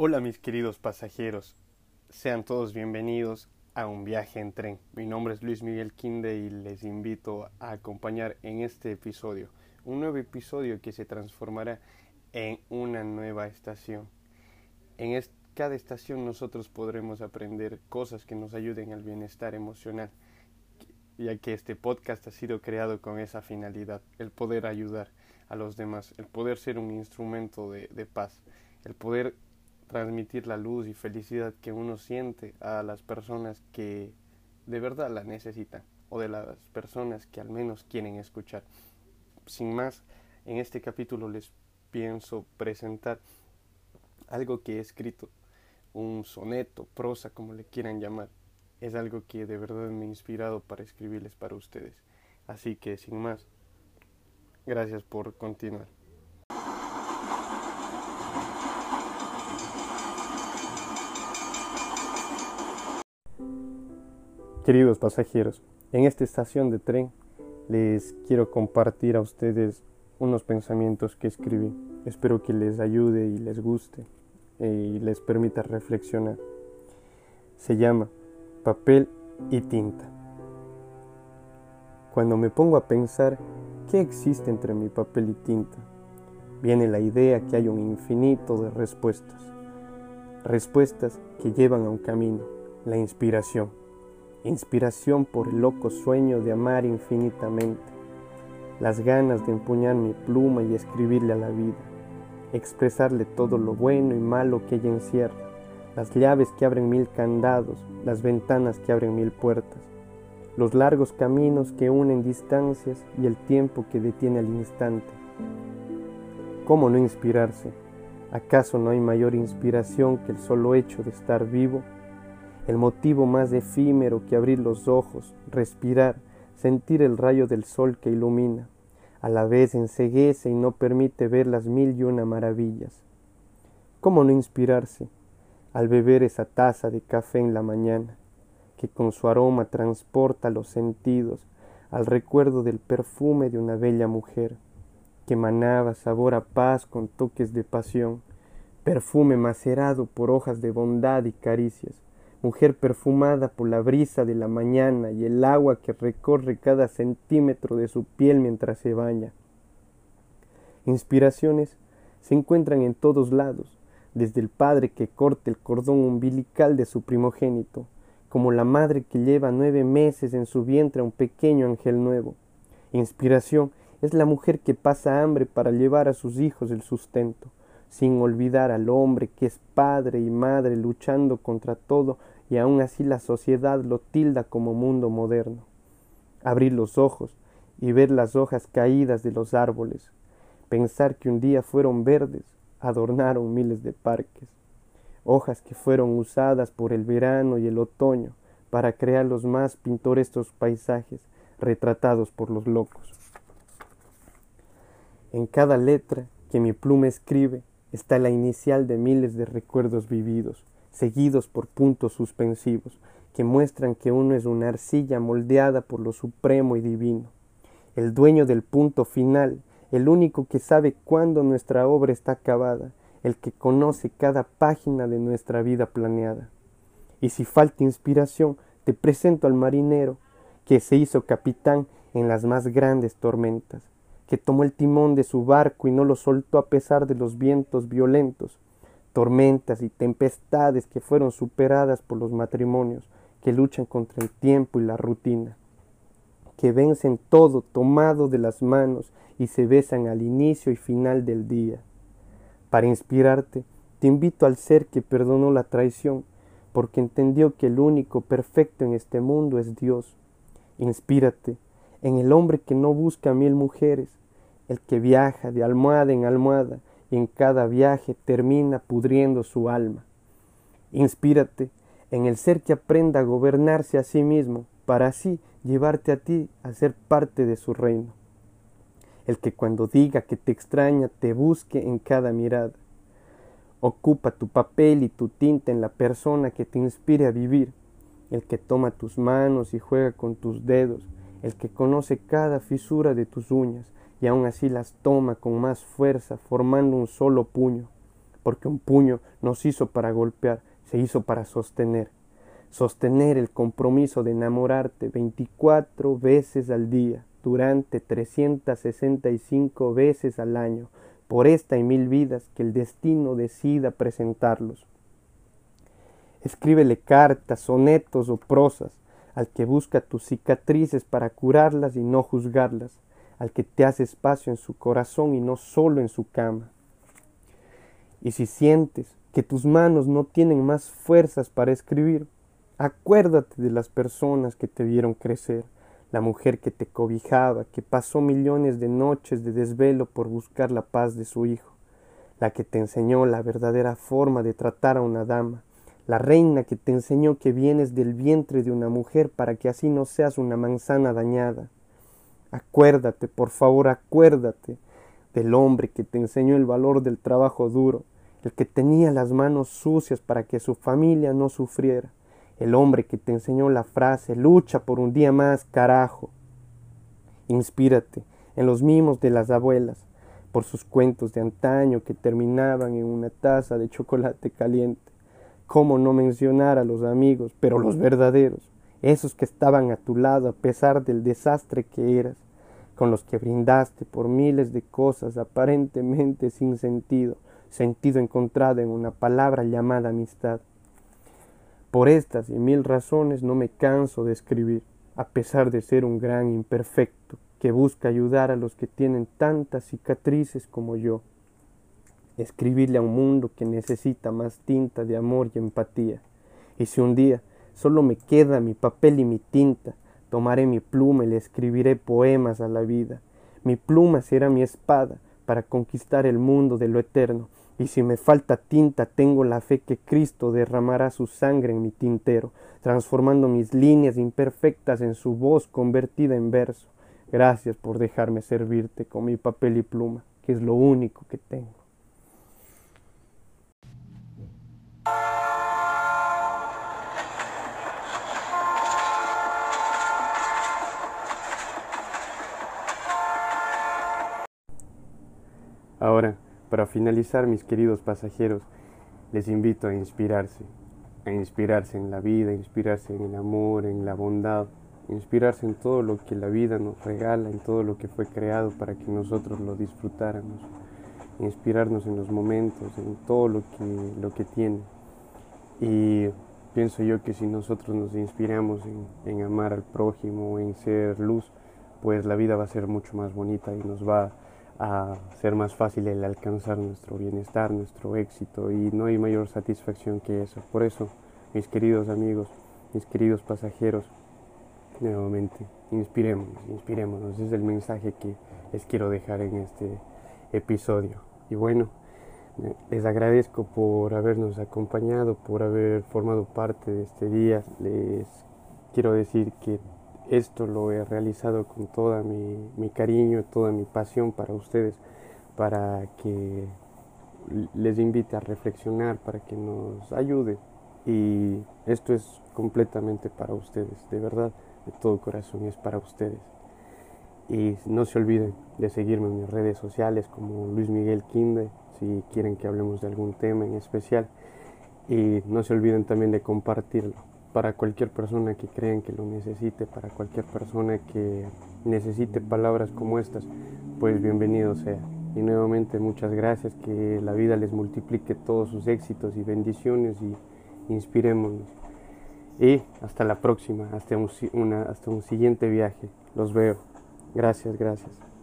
Hola mis queridos pasajeros, sean todos bienvenidos a un viaje en tren. Mi nombre es Luis Miguel Quinde y les invito a acompañar en este episodio, un nuevo episodio que se transformará en una nueva estación. En cada estación nosotros podremos aprender cosas que nos ayuden al bienestar emocional, ya que este podcast ha sido creado con esa finalidad, el poder ayudar a los demás, el poder ser un instrumento de, paz, el poder transmitir la luz y felicidad que uno siente a las personas que de verdad la necesitan o de las personas que al menos quieren escuchar. Sin más, en este capítulo les pienso presentar algo que he escrito, un soneto, prosa, como le quieran llamar. Es algo que de verdad me ha inspirado para escribirles para ustedes. Así que sin más, gracias por continuar. Queridos pasajeros, en esta estación de tren les quiero compartir a ustedes unos pensamientos que escribí. Espero que les ayude y les guste eh, y les permita reflexionar. Se llama Papel y tinta. Cuando me pongo a pensar qué existe entre mi papel y tinta, viene la idea que hay un infinito de respuestas. Respuestas que llevan a un camino, la inspiración. Inspiración por el loco sueño de amar infinitamente las ganas de empuñar mi pluma y escribirle a la vida, expresarle todo lo bueno y malo que ella encierra, las llaves que abren mil candados, las ventanas que abren mil puertas, los largos caminos que unen distancias y el tiempo que detiene al instante. ¿Cómo no inspirarse? ¿Acaso no hay mayor inspiración que el solo hecho de estar vivo? El motivo más efímero que abrir los ojos, respirar, sentir el rayo del sol que ilumina, a la vez enseguece y no permite ver las mil y una maravillas. ¿Cómo no inspirarse al beber esa taza de café en la mañana, que con su aroma transporta los sentidos al recuerdo del perfume de una bella mujer, que manaba sabor a paz con toques de pasión, perfume macerado por hojas de bondad y caricias, mujer perfumada por la brisa de la mañana y el agua que recorre cada centímetro de su piel mientras se baña. Inspiraciones se encuentran en todos lados, desde el padre que corta el cordón umbilical de su primogénito, como la madre que lleva nueve meses en su vientre a un pequeño ángel nuevo. Inspiración es la mujer que pasa hambre para llevar a sus hijos el sustento sin olvidar al hombre que es padre y madre luchando contra todo y aún así la sociedad lo tilda como mundo moderno. Abrir los ojos y ver las hojas caídas de los árboles, pensar que un día fueron verdes, adornaron miles de parques, hojas que fueron usadas por el verano y el otoño para crear los más pintorescos paisajes retratados por los locos. En cada letra que mi pluma escribe, está la inicial de miles de recuerdos vividos, seguidos por puntos suspensivos, que muestran que uno es una arcilla moldeada por lo supremo y divino. El dueño del punto final, el único que sabe cuándo nuestra obra está acabada, el que conoce cada página de nuestra vida planeada. Y si falta inspiración, te presento al marinero, que se hizo capitán en las más grandes tormentas, que tomó el timón de su barco y no lo soltó a pesar de los vientos violentos, tormentas y tempestades que fueron superadas por los matrimonios que luchan contra el tiempo y la rutina, que vencen todo tomado de las manos y se besan al inicio y final del día. Para inspirarte, te invito al ser que perdonó la traición, porque entendió que el único perfecto en este mundo es Dios. Inspírate en el hombre que no busca mil mujeres, el que viaja de almohada en almohada y en cada viaje termina pudriendo su alma. Inspírate en el ser que aprenda a gobernarse a sí mismo para así llevarte a ti a ser parte de su reino. El que cuando diga que te extraña te busque en cada mirada. Ocupa tu papel y tu tinta en la persona que te inspire a vivir, el que toma tus manos y juega con tus dedos, el que conoce cada fisura de tus uñas, y aún así las toma con más fuerza, formando un solo puño, porque un puño nos hizo para golpear, se hizo para sostener. Sostener el compromiso de enamorarte 24 veces al día, durante 365 veces al año, por esta y mil vidas que el destino decida presentarlos. Escríbele cartas, sonetos o prosas al que busca tus cicatrices para curarlas y no juzgarlas, al que te hace espacio en su corazón y no solo en su cama. Y si sientes que tus manos no tienen más fuerzas para escribir, acuérdate de las personas que te vieron crecer, la mujer que te cobijaba, que pasó millones de noches de desvelo por buscar la paz de su hijo, la que te enseñó la verdadera forma de tratar a una dama, la reina que te enseñó que vienes del vientre de una mujer para que así no seas una manzana dañada. Acuérdate, por favor, acuérdate del hombre que te enseñó el valor del trabajo duro, el que tenía las manos sucias para que su familia no sufriera, el hombre que te enseñó la frase lucha por un día más, carajo. Inspírate en los mimos de las abuelas, por sus cuentos de antaño que terminaban en una taza de chocolate caliente. ¿Cómo no mencionar a los amigos, pero los verdaderos, esos que estaban a tu lado a pesar del desastre que eras, con los que brindaste por miles de cosas aparentemente sin sentido, sentido encontrado en una palabra llamada amistad? Por estas y mil razones no me canso de escribir, a pesar de ser un gran imperfecto que busca ayudar a los que tienen tantas cicatrices como yo escribirle a un mundo que necesita más tinta de amor y empatía. Y si un día solo me queda mi papel y mi tinta, tomaré mi pluma y le escribiré poemas a la vida. Mi pluma será mi espada para conquistar el mundo de lo eterno. Y si me falta tinta, tengo la fe que Cristo derramará su sangre en mi tintero, transformando mis líneas imperfectas en su voz convertida en verso. Gracias por dejarme servirte con mi papel y pluma, que es lo único que tengo. Ahora, para finalizar, mis queridos pasajeros, les invito a inspirarse, a inspirarse en la vida, a inspirarse en el amor, en la bondad, a inspirarse en todo lo que la vida nos regala, en todo lo que fue creado para que nosotros lo disfrutáramos, inspirarnos en los momentos, en todo lo que, lo que tiene. Y pienso yo que si nosotros nos inspiramos en, en amar al prójimo, en ser luz, pues la vida va a ser mucho más bonita y nos va a a ser más fácil el alcanzar nuestro bienestar, nuestro éxito y no hay mayor satisfacción que eso. Por eso, mis queridos amigos, mis queridos pasajeros, nuevamente, inspirémonos, inspirémonos. Es el mensaje que les quiero dejar en este episodio. Y bueno, les agradezco por habernos acompañado, por haber formado parte de este día. Les quiero decir que esto lo he realizado con toda mi, mi cariño, toda mi pasión para ustedes, para que les invite a reflexionar, para que nos ayude. Y esto es completamente para ustedes, de verdad, de todo corazón es para ustedes. Y no se olviden de seguirme en mis redes sociales como Luis Miguel Quinde, si quieren que hablemos de algún tema en especial. Y no se olviden también de compartirlo para cualquier persona que crean que lo necesite, para cualquier persona que necesite palabras como estas, pues bienvenido sea. Y nuevamente muchas gracias, que la vida les multiplique todos sus éxitos y bendiciones y inspirémonos. Y hasta la próxima, hasta un, hasta un siguiente viaje. Los veo. Gracias, gracias.